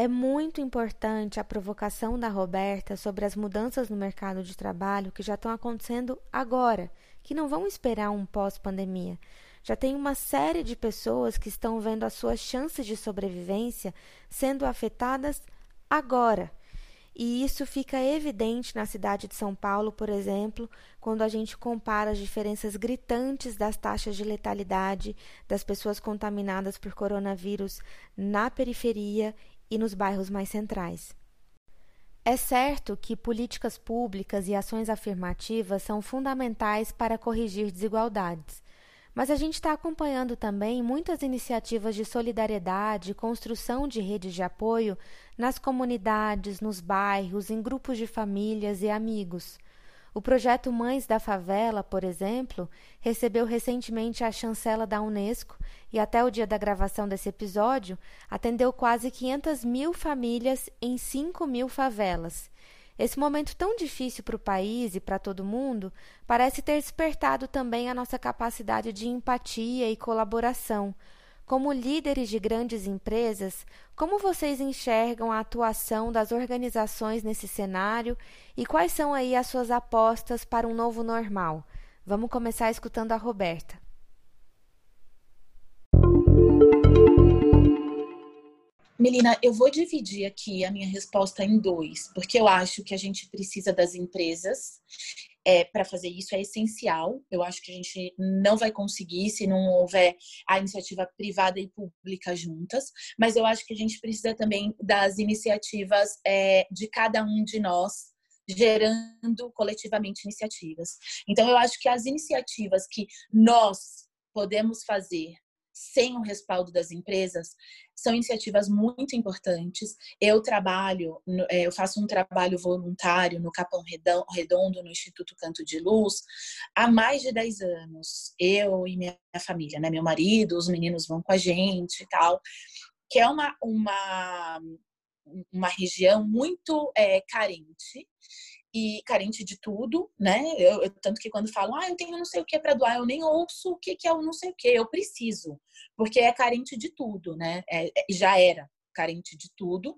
É muito importante a provocação da Roberta sobre as mudanças no mercado de trabalho que já estão acontecendo agora, que não vão esperar um pós-pandemia. Já tem uma série de pessoas que estão vendo as suas chances de sobrevivência sendo afetadas agora. E isso fica evidente na cidade de São Paulo, por exemplo, quando a gente compara as diferenças gritantes das taxas de letalidade das pessoas contaminadas por coronavírus na periferia e nos bairros mais centrais. É certo que políticas públicas e ações afirmativas são fundamentais para corrigir desigualdades. Mas a gente está acompanhando também muitas iniciativas de solidariedade construção de redes de apoio nas comunidades, nos bairros, em grupos de famílias e amigos. O projeto Mães da Favela, por exemplo, recebeu recentemente a chancela da Unesco e, até o dia da gravação desse episódio, atendeu quase 500 mil famílias em 5 mil favelas esse momento tão difícil para o país e para todo mundo parece ter despertado também a nossa capacidade de empatia e colaboração. Como líderes de grandes empresas, como vocês enxergam a atuação das organizações nesse cenário e quais são aí as suas apostas para um novo normal? Vamos começar escutando a Roberta. Melina, eu vou dividir aqui a minha resposta em dois, porque eu acho que a gente precisa das empresas é, para fazer isso, é essencial. Eu acho que a gente não vai conseguir se não houver a iniciativa privada e pública juntas, mas eu acho que a gente precisa também das iniciativas é, de cada um de nós gerando coletivamente iniciativas. Então, eu acho que as iniciativas que nós podemos fazer sem o respaldo das empresas, são iniciativas muito importantes. Eu trabalho, é, eu faço um trabalho voluntário no Capão Redondo, no Instituto Canto de Luz, há mais de 10 anos. Eu e minha família, né? Meu marido, os meninos vão com a gente e tal. Que é uma, uma, uma região muito é, carente e carente de tudo, né? Eu, eu, tanto que quando falam, ah, eu tenho não sei o que para doar, eu nem ouço o que, que é o não sei o que, eu preciso, porque é carente de tudo, né? É, é, já era carente de tudo.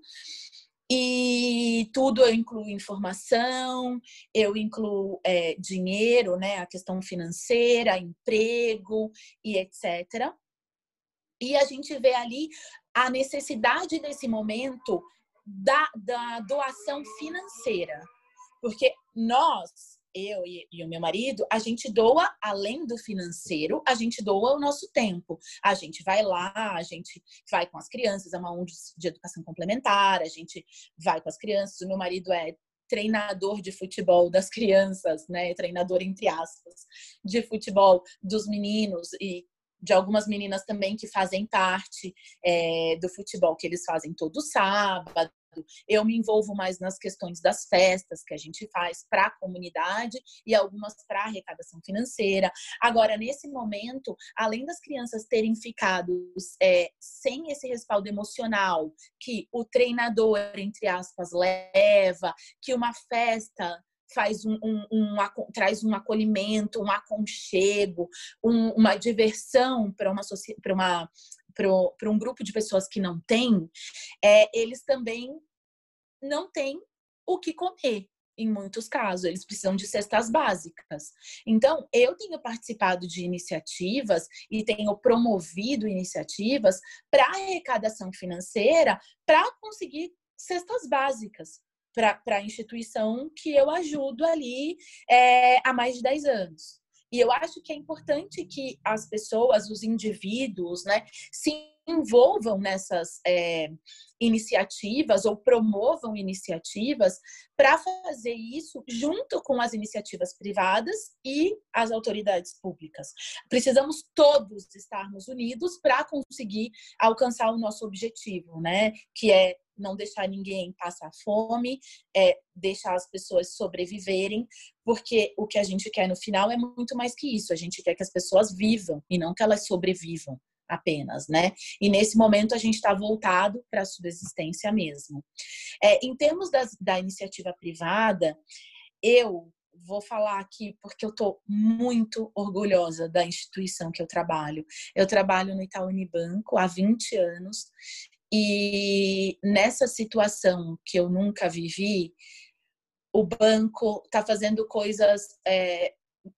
E tudo eu incluo informação, eu incluo é, dinheiro, né? A questão financeira, emprego e etc. E a gente vê ali a necessidade desse momento da, da doação financeira. Porque nós, eu e, e, o meu marido, a gente doa além do financeiro, a gente doa o nosso tempo. A gente vai lá, a gente vai com as crianças, é uma ONG de educação complementar, a gente vai com as crianças. O meu marido é treinador de futebol das crianças, né? Treinador entre aspas de futebol dos meninos e de algumas meninas também que fazem parte é, do futebol que eles fazem todo sábado. Eu me envolvo mais nas questões das festas que a gente faz para a comunidade e algumas para arrecadação financeira. Agora, nesse momento, além das crianças terem ficado é, sem esse respaldo emocional que o treinador, entre aspas, leva, que uma festa faz um, um, um, traz um acolhimento, um aconchego, um, uma diversão para uma, uma para um grupo de pessoas que não tem, é, eles também não têm o que comer. Em muitos casos, eles precisam de cestas básicas. Então, eu tenho participado de iniciativas e tenho promovido iniciativas para arrecadação financeira para conseguir cestas básicas para a instituição que eu ajudo ali é, há mais de 10 anos. E eu acho que é importante que as pessoas, os indivíduos, né, se envolvam nessas é, iniciativas ou promovam iniciativas para fazer isso junto com as iniciativas privadas e as autoridades públicas. Precisamos todos estarmos unidos para conseguir alcançar o nosso objetivo, né? Que é não deixar ninguém passar fome, é deixar as pessoas sobreviverem, porque o que a gente quer no final é muito mais que isso. A gente quer que as pessoas vivam e não que elas sobrevivam apenas, né? E nesse momento a gente está voltado para a subsistência mesmo. É, em termos das, da iniciativa privada, eu vou falar aqui porque eu estou muito orgulhosa da instituição que eu trabalho. Eu trabalho no Itaú Unibanco há 20 anos e nessa situação que eu nunca vivi, o banco está fazendo coisas é,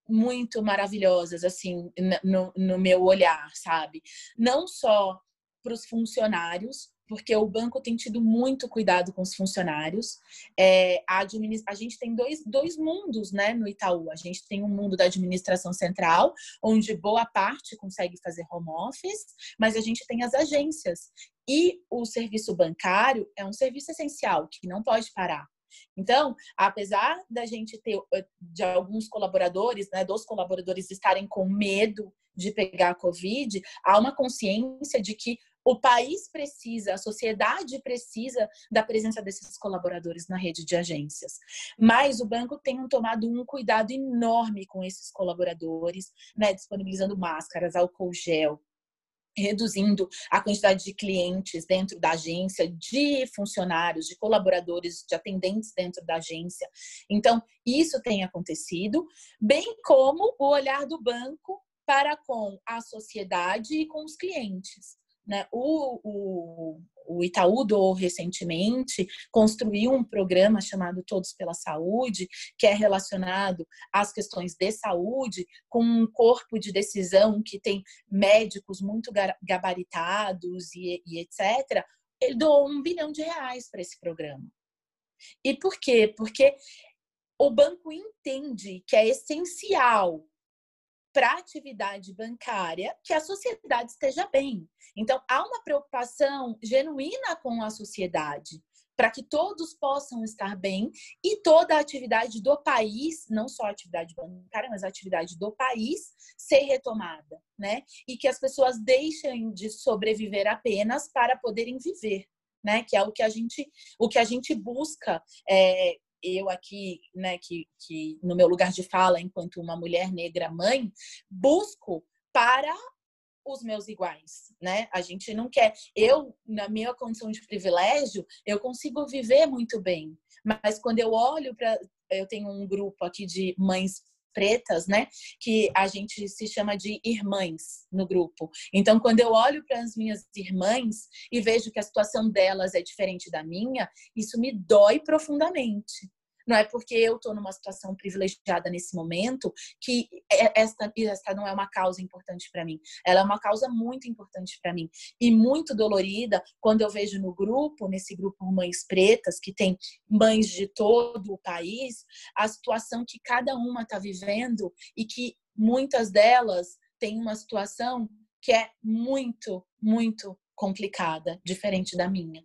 muito maravilhosas, assim, no, no meu olhar, sabe? Não só para os funcionários, porque o banco tem tido muito cuidado com os funcionários. É, a, a, gente tem dois, dois mundos né, no Itaú. A gente tem um mundo da administração central, onde boa parte consegue fazer home office, mas a gente tem as agências. E o serviço bancário é um serviço essencial, que não pode parar. Então, apesar da gente ter eh, de alguns colaboradores, né, dos colaboradores estarem com medo de pegar a Covid, há uma consciência de que o país precisa, a sociedade precisa da presença desses colaboradores na rede de agências. Mas o banco tem tomado um cuidado enorme com esses colaboradores, né, disponibilizando máscaras, álcool gel, reduzindo a quantidade de clientes dentro da agência, de funcionários, de colaboradores, de atendentes dentro da agência. Então, isso tem acontecido, bem como o olhar do banco para com a sociedade e com os clientes. Né? O, o, o Itaú do recentemente construiu um programa chamado Todos pela Saúde, que é relacionado às questões de saúde, com um corpo de decisão que tem médicos muito gabaritados e, e etc. Ele doou um bilhão de reais para esse programa. E por quê? Porque o banco entende que é essencial para a atividade bancária que a sociedade esteja bem. Então, há uma preocupação genuína com a sociedade para que todos possam estar bem e toda a atividade do país, não só a atividade bancária, mas a atividade do país ser retomada, né? E que as pessoas deixem de sobreviver apenas para poderem viver. Né, que é o que a gente, o que a gente busca é, eu aqui, né, que, que no meu lugar de fala, enquanto uma mulher negra mãe, busco para os meus iguais, né? A gente não quer. Eu, na minha condição de privilégio, eu consigo viver muito bem. Mas quando eu olho para. Eu tenho um grupo aqui de mães pretas, né? Que a gente se chama de irmãs no grupo. Então, quando eu olho para as minhas irmãs e vejo que a situação delas é diferente da minha, isso me dói profundamente. Não é porque eu estou numa situação privilegiada nesse momento que esta, esta não é uma causa importante para mim. Ela é uma causa muito importante para mim e muito dolorida quando eu vejo no grupo, nesse grupo Mães Pretas, que tem mães de todo o país, a situação que cada uma está vivendo e que muitas delas têm uma situação que é muito, muito complicada, diferente da minha.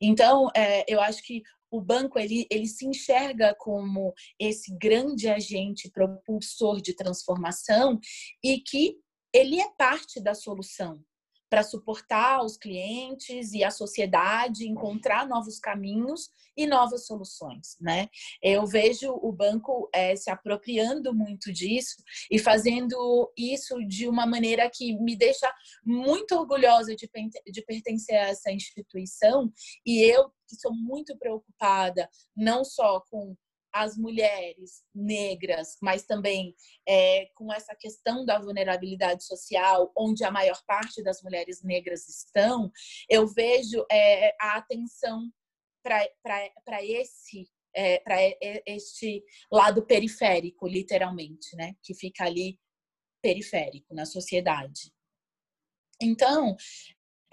Então, é, eu acho que o banco ele, ele se enxerga como esse grande agente propulsor de transformação e que ele é parte da solução para suportar os clientes e a sociedade encontrar novos caminhos e novas soluções, né? Eu vejo o banco é, se apropriando muito disso e fazendo isso de uma maneira que me deixa muito orgulhosa de, de pertencer a essa instituição e eu que sou muito preocupada não só com as mulheres negras, mas também é, com essa questão da vulnerabilidade social, onde a maior parte das mulheres negras estão, eu vejo é, a atenção para esse é, para este lado periférico, literalmente, né, que fica ali periférico na sociedade. Então,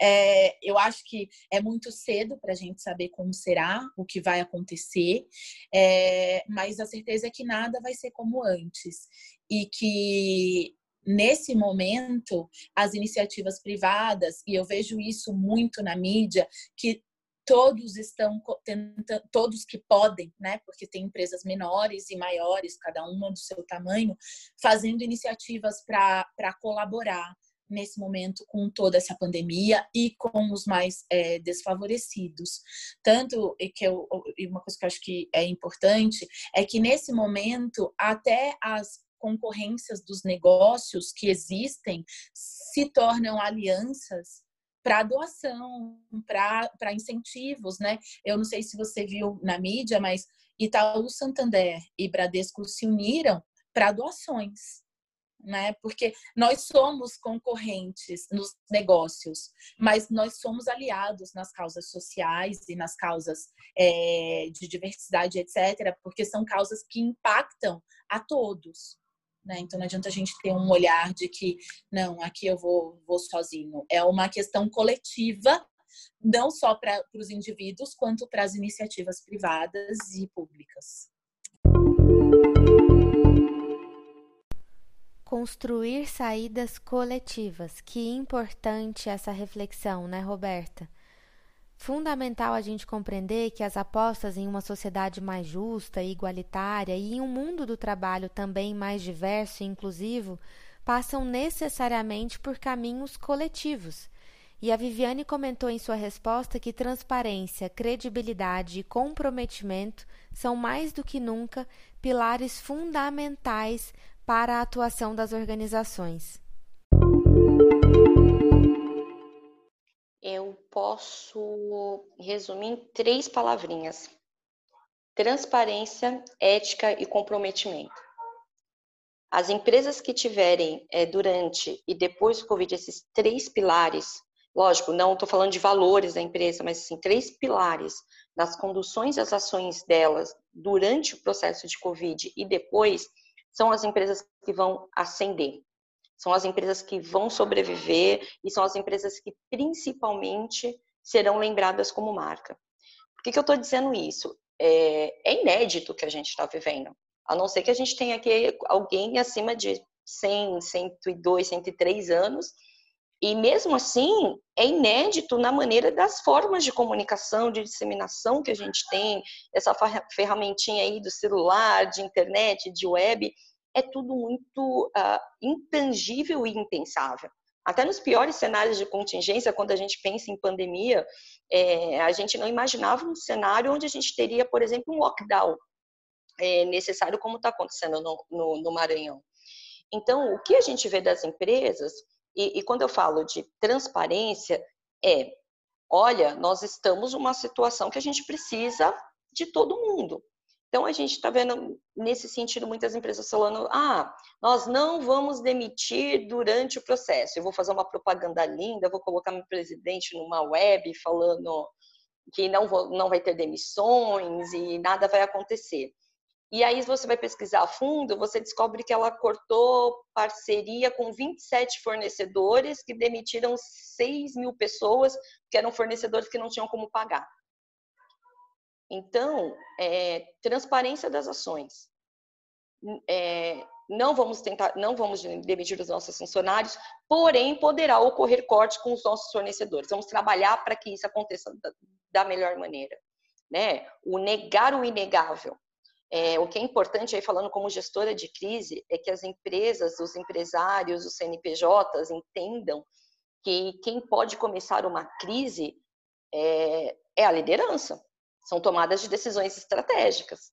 é, eu acho que é muito cedo para a gente saber como será, o que vai acontecer, é, mas a certeza é que nada vai ser como antes e que nesse momento as iniciativas privadas e eu vejo isso muito na mídia que todos estão tentando, todos que podem, né? Porque tem empresas menores e maiores, cada uma do seu tamanho, fazendo iniciativas para colaborar nesse momento com toda essa pandemia e com os mais é, desfavorecidos. Tanto que eu, uma coisa que eu acho que é importante é que nesse momento até as concorrências dos negócios que existem se tornam alianças para doação, para incentivos, né? Eu não sei se você viu na mídia, mas Itaú Santander e Bradesco se uniram para doações né? Porque nós somos concorrentes nos negócios, mas nós somos aliados nas causas sociais e nas causas é, de diversidade, etc., porque são causas que impactam a todos. Né? Então não adianta a gente ter um olhar de que não, aqui eu vou, vou sozinho. É uma questão coletiva, não só para os indivíduos, quanto para as iniciativas privadas e públicas. Construir saídas coletivas. Que importante essa reflexão, né, Roberta? Fundamental a gente compreender que as apostas em uma sociedade mais justa e igualitária e em um mundo do trabalho também mais diverso e inclusivo passam necessariamente por caminhos coletivos. E a Viviane comentou em sua resposta que transparência, credibilidade e comprometimento são mais do que nunca pilares fundamentais para a atuação das organizações? Eu posso resumir em três palavrinhas: transparência, ética e comprometimento. As empresas que tiverem é, durante e depois do Covid esses três pilares, lógico, não estou falando de valores da empresa, mas sim três pilares nas conduções das ações delas durante o processo de Covid e depois, são as empresas que vão ascender, são as empresas que vão sobreviver e são as empresas que principalmente serão lembradas como marca. Por que, que eu estou dizendo isso? É, é inédito que a gente está vivendo, a não ser que a gente tenha aqui alguém acima de 100, 102, 103 anos e mesmo assim, é inédito na maneira das formas de comunicação, de disseminação que a gente tem, essa ferramentinha aí do celular, de internet, de web, é tudo muito uh, intangível e impensável. Até nos piores cenários de contingência, quando a gente pensa em pandemia, é, a gente não imaginava um cenário onde a gente teria, por exemplo, um lockdown é, necessário, como está acontecendo no, no, no Maranhão. Então, o que a gente vê das empresas e, e quando eu falo de transparência, é, olha, nós estamos numa situação que a gente precisa de todo mundo. Então, a gente está vendo, nesse sentido, muitas empresas falando: ah, nós não vamos demitir durante o processo. Eu vou fazer uma propaganda linda, vou colocar meu presidente numa web falando que não, vou, não vai ter demissões e nada vai acontecer. E aí você vai pesquisar a fundo, você descobre que ela cortou parceria com 27 fornecedores que demitiram 6 mil pessoas, que eram fornecedores que não tinham como pagar. Então, é, transparência das ações. É, não vamos tentar, não vamos demitir os nossos funcionários, porém poderá ocorrer corte com os nossos fornecedores. Vamos trabalhar para que isso aconteça da, da melhor maneira, né? O negar o inegável. É, o que é importante aí falando como gestora de crise é que as empresas, os empresários, os CNPJs entendam que quem pode começar uma crise é, é a liderança são tomadas de decisões estratégicas.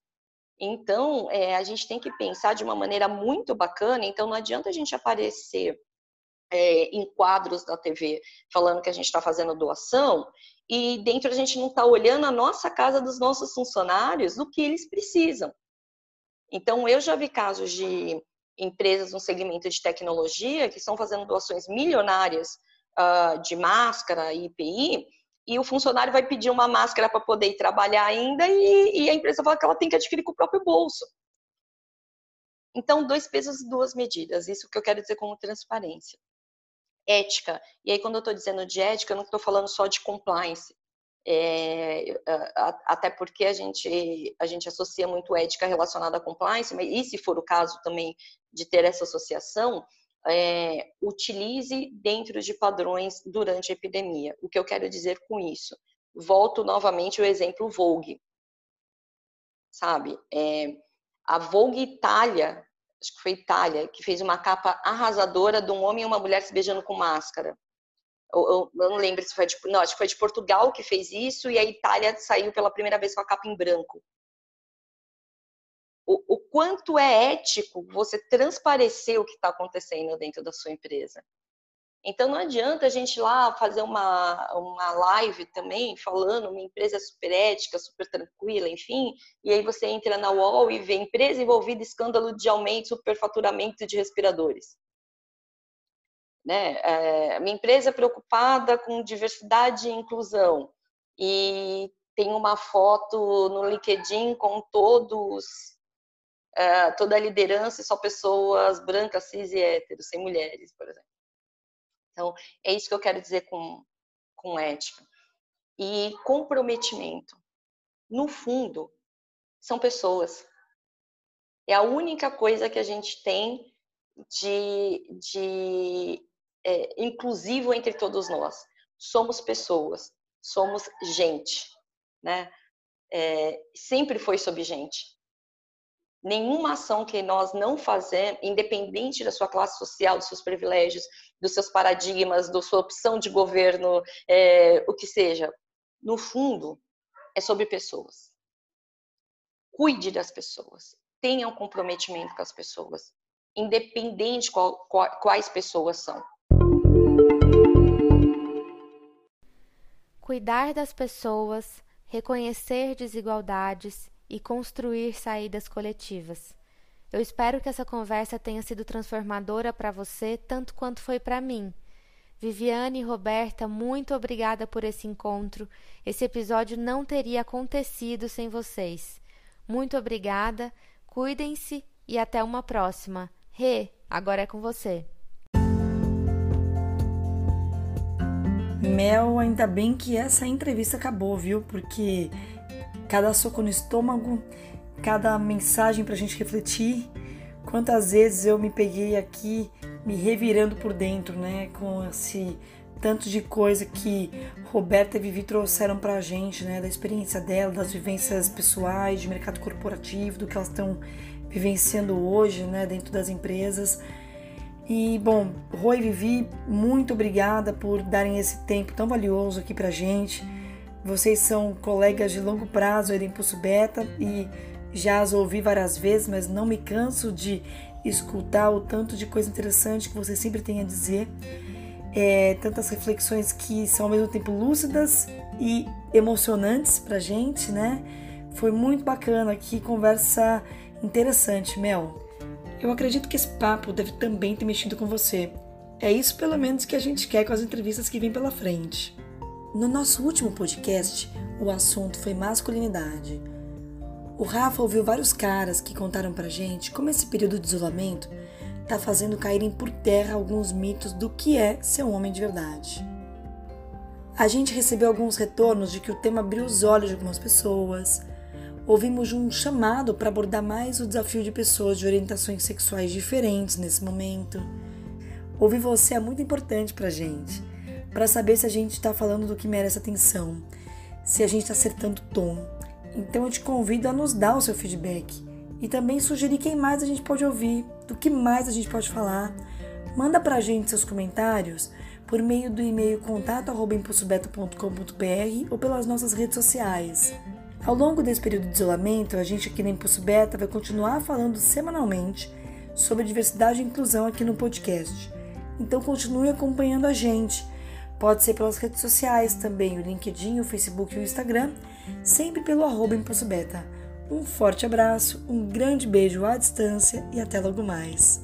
Então, é, a gente tem que pensar de uma maneira muito bacana. Então, não adianta a gente aparecer é, em quadros da TV falando que a gente está fazendo doação e dentro a gente não está olhando a nossa casa dos nossos funcionários do que eles precisam. Então, eu já vi casos de empresas no segmento de tecnologia que estão fazendo doações milionárias uh, de máscara e IPI e o funcionário vai pedir uma máscara para poder ir trabalhar ainda e, e, a empresa fala que ela tem que adquirir com o próprio bolso. Então, dois pesos e duas medidas, isso que eu quero dizer como transparência. Ética, e aí quando eu estou dizendo de ética, eu não estou falando só de compliance, é, até porque a gente, a gente associa muito ética relacionada a compliance, e se for o caso também de ter essa associação, é, utilize dentro de padrões durante a epidemia. O que eu quero dizer com isso? Volto novamente ao exemplo Vogue. Sabe? É, a Vogue Itália, acho que foi Itália, que fez uma capa arrasadora de um homem e uma mulher se beijando com máscara. Eu, eu, eu não lembro se foi de, não, acho que foi de Portugal que fez isso e a Itália saiu pela primeira vez com a capa em branco o, o quanto é ético você transparecer o que está acontecendo dentro da sua empresa. Então não adianta a gente lá fazer uma, uma live também falando uma empresa super ética, super tranquila, enfim, e aí você entra na UOL e vê empresa envolvida em escândalo de aumento, superfaturamento de respiradores. Né? É, minha empresa é preocupada com diversidade e inclusão e tem uma foto no LinkedIn com todos uh, toda a liderança e só pessoas brancas, cis e héteros, sem mulheres, por exemplo. Então, é isso que eu quero dizer com, com ética. E comprometimento. No fundo, são pessoas. É a única coisa que a gente tem de, de é, inclusivo entre todos nós. Somos pessoas, somos gente, né? É, sempre foi sobre gente nenhuma ação que nós não fazemos, independente da sua classe social, dos seus privilégios, dos seus paradigmas, da sua opção de governo, é, o que seja, no fundo, é sobre pessoas. Cuide das pessoas, tenha um comprometimento com as pessoas, independente qual, qual, quais pessoas são. Cuidar das pessoas, reconhecer desigualdades e construir saídas coletivas. Eu espero que essa conversa tenha sido transformadora para você tanto quanto foi para mim. Viviane e Roberta, muito obrigada por esse encontro. Esse episódio não teria acontecido sem vocês. Muito obrigada, cuidem-se e até uma próxima. Rê, agora é com você. Mel, ainda bem que essa entrevista acabou, viu? Porque cada soco no estômago, cada mensagem para a gente refletir. Quantas vezes eu me peguei aqui me revirando por dentro, né? Com esse tanto de coisa que Roberta e Vivi trouxeram para a gente, né? Da experiência dela, das vivências pessoais, de mercado corporativo, do que elas estão vivenciando hoje, né? Dentro das empresas. E, bom, Roi e Vivi, muito obrigada por darem esse tempo tão valioso aqui pra gente vocês são colegas de longo prazo aí do Impulso Beta e já as ouvi várias vezes, mas não me canso de escutar o tanto de coisa interessante que vocês sempre têm a dizer. É, tantas reflexões que são ao mesmo tempo lúcidas e emocionantes pra gente, né? Foi muito bacana aqui, conversa interessante, Mel. Eu acredito que esse papo deve também ter mexido com você. É isso, pelo menos, que a gente quer com as entrevistas que vêm pela frente. No nosso último podcast, o assunto foi masculinidade. O Rafa ouviu vários caras que contaram pra gente como esse período de isolamento tá fazendo caírem por terra alguns mitos do que é ser um homem de verdade. A gente recebeu alguns retornos de que o tema abriu os olhos de algumas pessoas. Ouvimos um chamado para abordar mais o desafio de pessoas de orientações sexuais diferentes nesse momento. Ouvir você é muito importante pra gente, para saber se a gente está falando do que merece atenção, se a gente está acertando o tom. Então eu te convido a nos dar o seu feedback e também sugerir quem mais a gente pode ouvir, do que mais a gente pode falar. Manda pra gente seus comentários por meio do e-mail contato@impulsobeta.com.br ou pelas nossas redes sociais. Ao longo desse período de isolamento, a gente aqui na Impulso Beta vai continuar falando semanalmente sobre diversidade e inclusão aqui no podcast. Então continue acompanhando a gente. Pode ser pelas redes sociais também, o LinkedIn, o Facebook e o Instagram, sempre pelo arroba Beta. Um forte abraço, um grande beijo à distância e até logo mais.